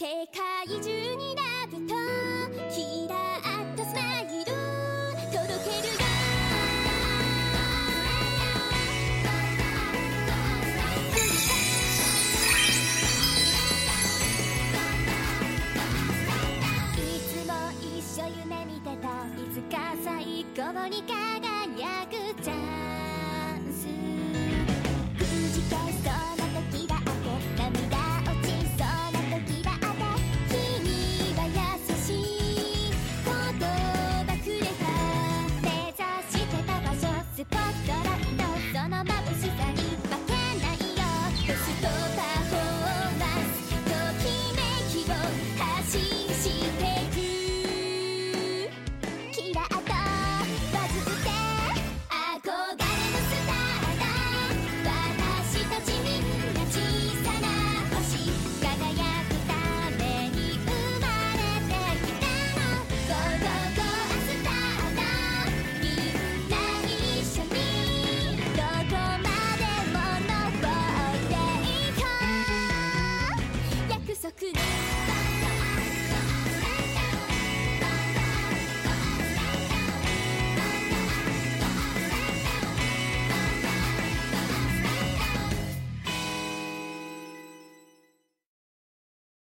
世界中にラブとキラーとスマイル届けるよいつも一緒夢見てたいつか最高にか答え